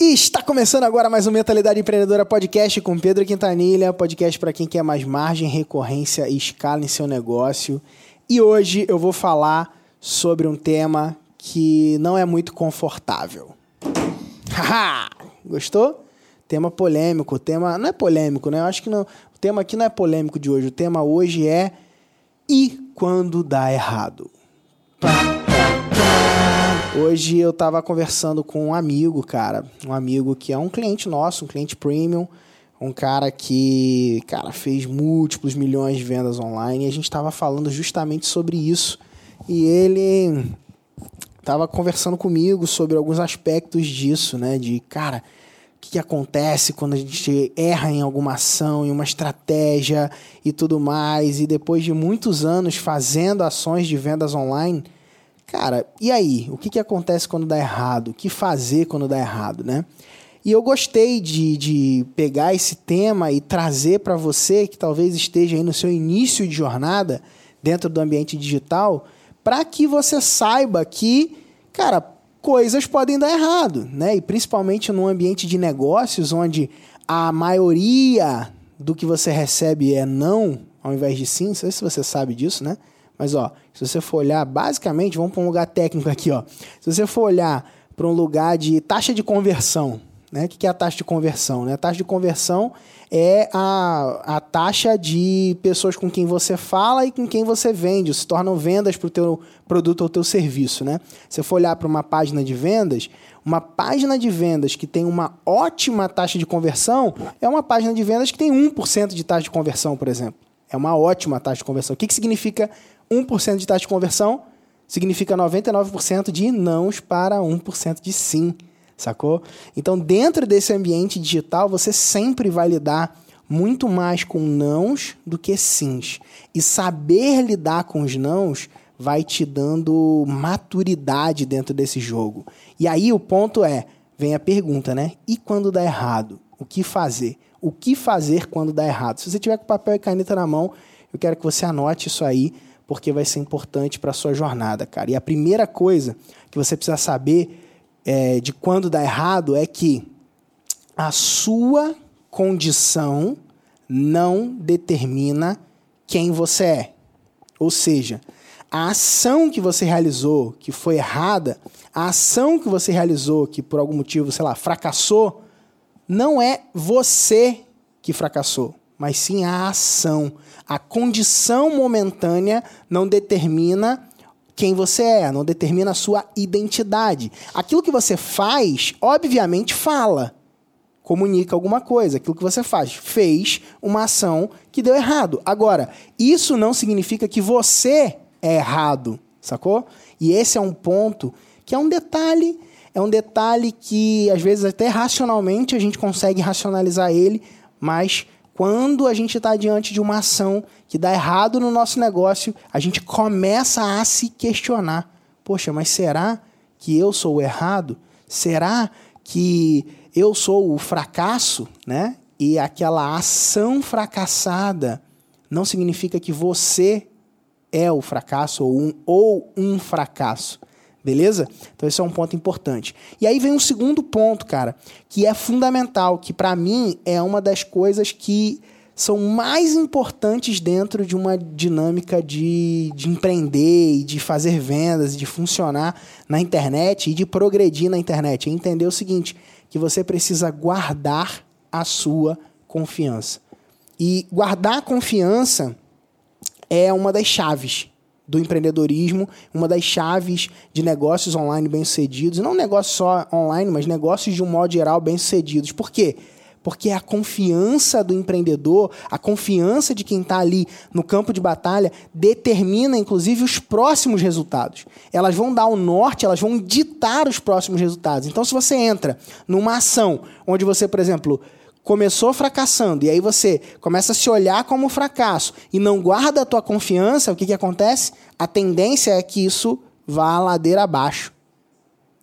E está começando agora mais um Mentalidade Empreendedora Podcast com Pedro Quintanilha, podcast para quem quer mais margem, recorrência e escala em seu negócio. E hoje eu vou falar sobre um tema que não é muito confortável. Haha! Gostou? Tema polêmico, tema não é polêmico, né? Eu acho que não, o tema aqui não é polêmico de hoje. O tema hoje é e quando dá errado. Hoje eu estava conversando com um amigo, cara, um amigo que é um cliente nosso, um cliente premium, um cara que, cara, fez múltiplos milhões de vendas online e a gente estava falando justamente sobre isso. E ele estava conversando comigo sobre alguns aspectos disso, né? De, cara, o que, que acontece quando a gente erra em alguma ação, em uma estratégia e tudo mais. E depois de muitos anos fazendo ações de vendas online, cara, e aí? O que, que acontece quando dá errado? O que fazer quando dá errado, né? E eu gostei de, de pegar esse tema e trazer para você que talvez esteja aí no seu início de jornada dentro do ambiente digital para que você saiba que, cara, coisas podem dar errado, né? E principalmente num ambiente de negócios onde a maioria do que você recebe é não ao invés de sim. Não sei se você sabe disso, né? Mas ó, se você for olhar, basicamente, vamos para um lugar técnico aqui, ó. Se você for olhar para um lugar de taxa de conversão, né? O que é a taxa de conversão? Né? A taxa de conversão é a, a taxa de pessoas com quem você fala e com quem você vende, se tornam vendas para o teu produto ou teu serviço. Né? Se você for olhar para uma página de vendas, uma página de vendas que tem uma ótima taxa de conversão é uma página de vendas que tem 1% de taxa de conversão, por exemplo. É uma ótima taxa de conversão. O que, que significa 1% de taxa de conversão? Significa 99% de nãos para 1% de sim sacou? Então, dentro desse ambiente digital, você sempre vai lidar muito mais com nãos do que sims. E saber lidar com os nãos vai te dando maturidade dentro desse jogo. E aí o ponto é, vem a pergunta, né? E quando dá errado? O que fazer? O que fazer quando dá errado? Se você tiver com papel e caneta na mão, eu quero que você anote isso aí, porque vai ser importante para a sua jornada, cara. E a primeira coisa que você precisa saber é, de quando dá errado é que a sua condição não determina quem você é. Ou seja, a ação que você realizou que foi errada, a ação que você realizou que por algum motivo, sei lá, fracassou, não é você que fracassou, mas sim a ação. A condição momentânea não determina quem você é, não determina a sua identidade. Aquilo que você faz, obviamente, fala, comunica alguma coisa. Aquilo que você faz, fez uma ação que deu errado. Agora, isso não significa que você é errado, sacou? E esse é um ponto que é um detalhe, é um detalhe que às vezes até racionalmente a gente consegue racionalizar ele, mas quando a gente está diante de uma ação que dá errado no nosso negócio, a gente começa a se questionar: poxa, mas será que eu sou o errado? Será que eu sou o fracasso, né? E aquela ação fracassada não significa que você é o fracasso ou um, ou um fracasso. Beleza? Então esse é um ponto importante. E aí vem um segundo ponto, cara, que é fundamental, que para mim é uma das coisas que são mais importantes dentro de uma dinâmica de, de empreender e de fazer vendas, de funcionar na internet e de progredir na internet. É entender o seguinte, que você precisa guardar a sua confiança. E guardar a confiança é uma das chaves do empreendedorismo, uma das chaves de negócios online bem-sucedidos, não negócios só online, mas negócios de um modo geral bem-sucedidos. Por quê? Porque a confiança do empreendedor, a confiança de quem está ali no campo de batalha, determina, inclusive, os próximos resultados. Elas vão dar o norte, elas vão ditar os próximos resultados. Então, se você entra numa ação onde você, por exemplo, começou fracassando e aí você começa a se olhar como fracasso e não guarda a tua confiança, o que, que acontece? A tendência é que isso vá a ladeira abaixo.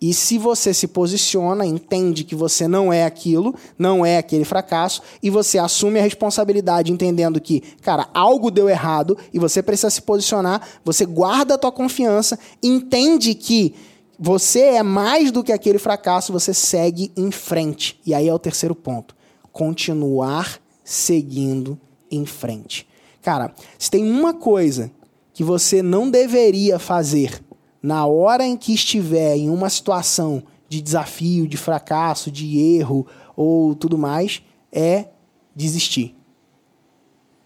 E se você se posiciona, entende que você não é aquilo, não é aquele fracasso, e você assume a responsabilidade entendendo que, cara, algo deu errado e você precisa se posicionar, você guarda a tua confiança, entende que você é mais do que aquele fracasso, você segue em frente. E aí é o terceiro ponto. Continuar seguindo em frente. Cara, se tem uma coisa que você não deveria fazer na hora em que estiver em uma situação de desafio, de fracasso, de erro ou tudo mais, é desistir.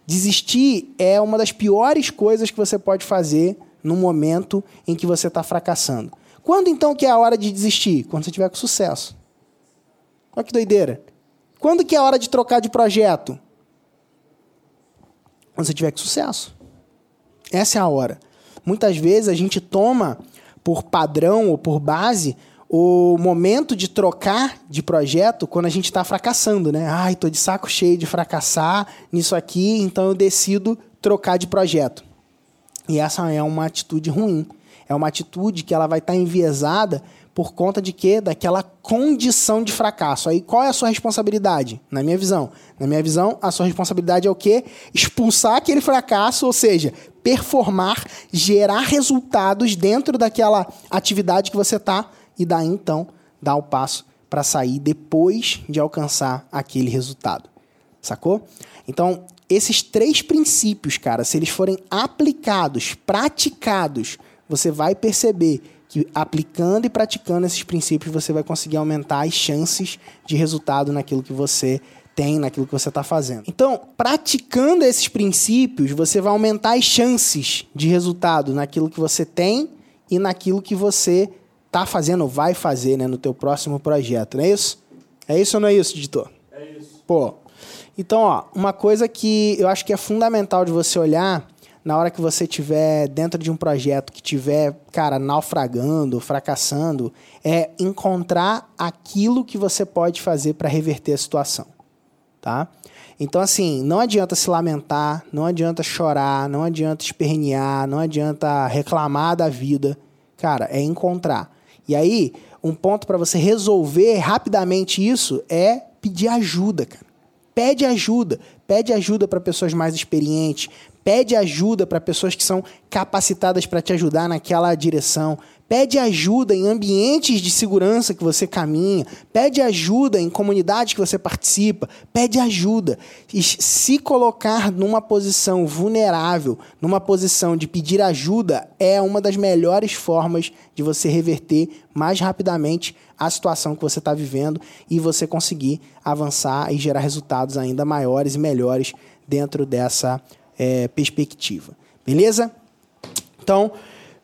Desistir é uma das piores coisas que você pode fazer no momento em que você está fracassando. Quando então que é a hora de desistir? Quando você tiver com sucesso. Olha que doideira. Quando que é a hora de trocar de projeto? Quando você tiver com sucesso. Essa é a hora. Muitas vezes a gente toma por padrão ou por base o momento de trocar de projeto quando a gente está fracassando, né? Ai, tô de saco cheio de fracassar nisso aqui, então eu decido trocar de projeto. E essa é uma atitude ruim. É uma atitude que ela vai estar tá enviesada por conta de quê? Daquela condição de fracasso. Aí qual é a sua responsabilidade? Na minha visão. Na minha visão, a sua responsabilidade é o quê? Expulsar aquele fracasso, ou seja, performar, gerar resultados dentro daquela atividade que você está e daí então dar o passo para sair depois de alcançar aquele resultado. Sacou? Então, esses três princípios, cara, se eles forem aplicados, praticados, você vai perceber que aplicando e praticando esses princípios, você vai conseguir aumentar as chances de resultado naquilo que você tem, naquilo que você está fazendo. Então, praticando esses princípios, você vai aumentar as chances de resultado naquilo que você tem e naquilo que você está fazendo, vai fazer, né, no teu próximo projeto, não é isso? É isso ou não é isso, editor? É isso. Pô. Então, ó, uma coisa que eu acho que é fundamental de você olhar na hora que você estiver dentro de um projeto que estiver, cara, naufragando, fracassando, é encontrar aquilo que você pode fazer para reverter a situação, tá? Então, assim, não adianta se lamentar, não adianta chorar, não adianta espernear, não adianta reclamar da vida. Cara, é encontrar. E aí, um ponto para você resolver rapidamente isso é pedir ajuda, cara. Pede ajuda, pede ajuda para pessoas mais experientes, pede ajuda para pessoas que são capacitadas para te ajudar naquela direção, pede ajuda em ambientes de segurança que você caminha, pede ajuda em comunidades que você participa, pede ajuda. E se colocar numa posição vulnerável, numa posição de pedir ajuda, é uma das melhores formas de você reverter mais rapidamente a situação que você está vivendo e você conseguir avançar e gerar resultados ainda maiores e melhores dentro dessa é, perspectiva. Beleza? Então.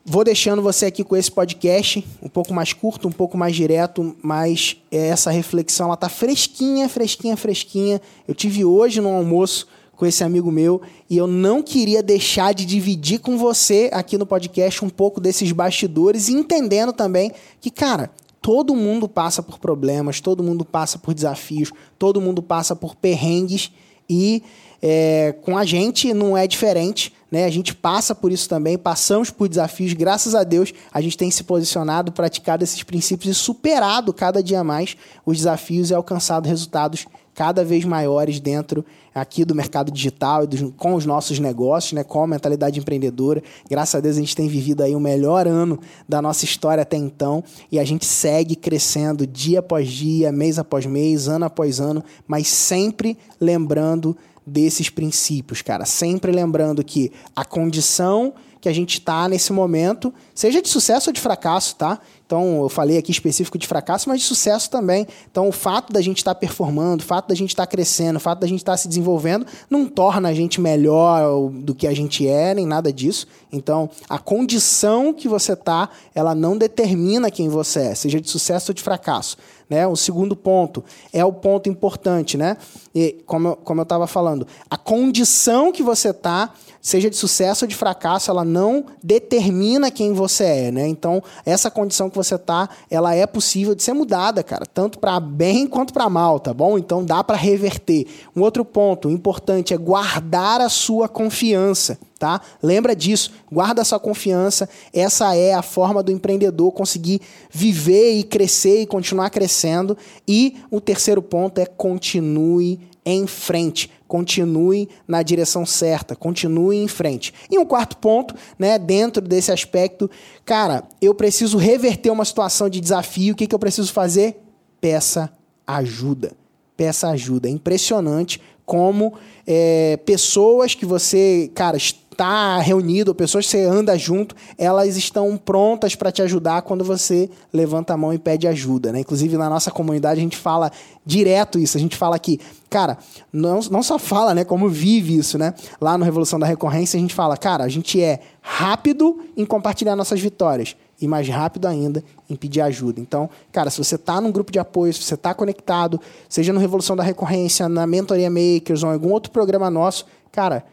Vou deixando você aqui com esse podcast, um pouco mais curto, um pouco mais direto, mas essa reflexão ela tá fresquinha, fresquinha, fresquinha. Eu tive hoje no almoço com esse amigo meu e eu não queria deixar de dividir com você aqui no podcast um pouco desses bastidores, entendendo também que, cara, todo mundo passa por problemas, todo mundo passa por desafios, todo mundo passa por perrengues e é, com a gente não é diferente. Né? A gente passa por isso também, passamos por desafios. Graças a Deus, a gente tem se posicionado, praticado esses princípios e superado cada dia mais os desafios e alcançado resultados cada vez maiores dentro aqui do mercado digital e dos, com os nossos negócios, né, com a mentalidade empreendedora. Graças a Deus a gente tem vivido aí o melhor ano da nossa história até então e a gente segue crescendo dia após dia, mês após mês, ano após ano, mas sempre lembrando desses princípios, cara. Sempre lembrando que a condição que a gente está nesse momento, seja de sucesso ou de fracasso, tá? Então, eu falei aqui específico de fracasso, mas de sucesso também. Então, o fato da gente estar tá performando, o fato da gente estar tá crescendo, o fato da gente estar tá se desenvolvendo, não torna a gente melhor do que a gente é, nem nada disso. Então, a condição que você está, ela não determina quem você é, seja de sucesso ou de fracasso. Né? O segundo ponto é o ponto importante, né? E como como eu estava falando, a condição que você está, seja de sucesso ou de fracasso, ela não determina quem você é, né? Então, essa condição que você está, ela é possível de ser mudada, cara, tanto para bem quanto para mal, tá bom? Então, dá para reverter. Um outro ponto importante é guardar a sua confiança. tá? Lembra disso, guarda sua confiança. Essa é a forma do empreendedor conseguir viver e crescer e continuar crescendo. E o terceiro ponto é continue em frente, continue na direção certa, continue em frente. E um quarto ponto, né, dentro desse aspecto, cara, eu preciso reverter uma situação de desafio. O que, que eu preciso fazer? Peça ajuda. Peça ajuda. É impressionante como é, pessoas que você, cara, está reunido, pessoas que você anda junto, elas estão prontas para te ajudar quando você levanta a mão e pede ajuda, né? Inclusive na nossa comunidade a gente fala direto isso, a gente fala que, cara, não, não só fala, né, como vive isso, né? Lá no Revolução da Recorrência a gente fala, cara, a gente é rápido em compartilhar nossas vitórias e mais rápido ainda em pedir ajuda. Então, cara, se você está num grupo de apoio, se você está conectado, seja no Revolução da Recorrência, na Mentoria Makers ou em algum outro programa nosso, cara,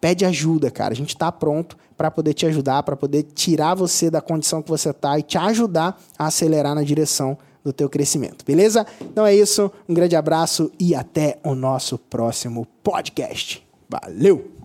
pede ajuda, cara. A gente está pronto para poder te ajudar, para poder tirar você da condição que você está e te ajudar a acelerar na direção do teu crescimento, beleza? Então é isso, um grande abraço e até o nosso próximo podcast. Valeu!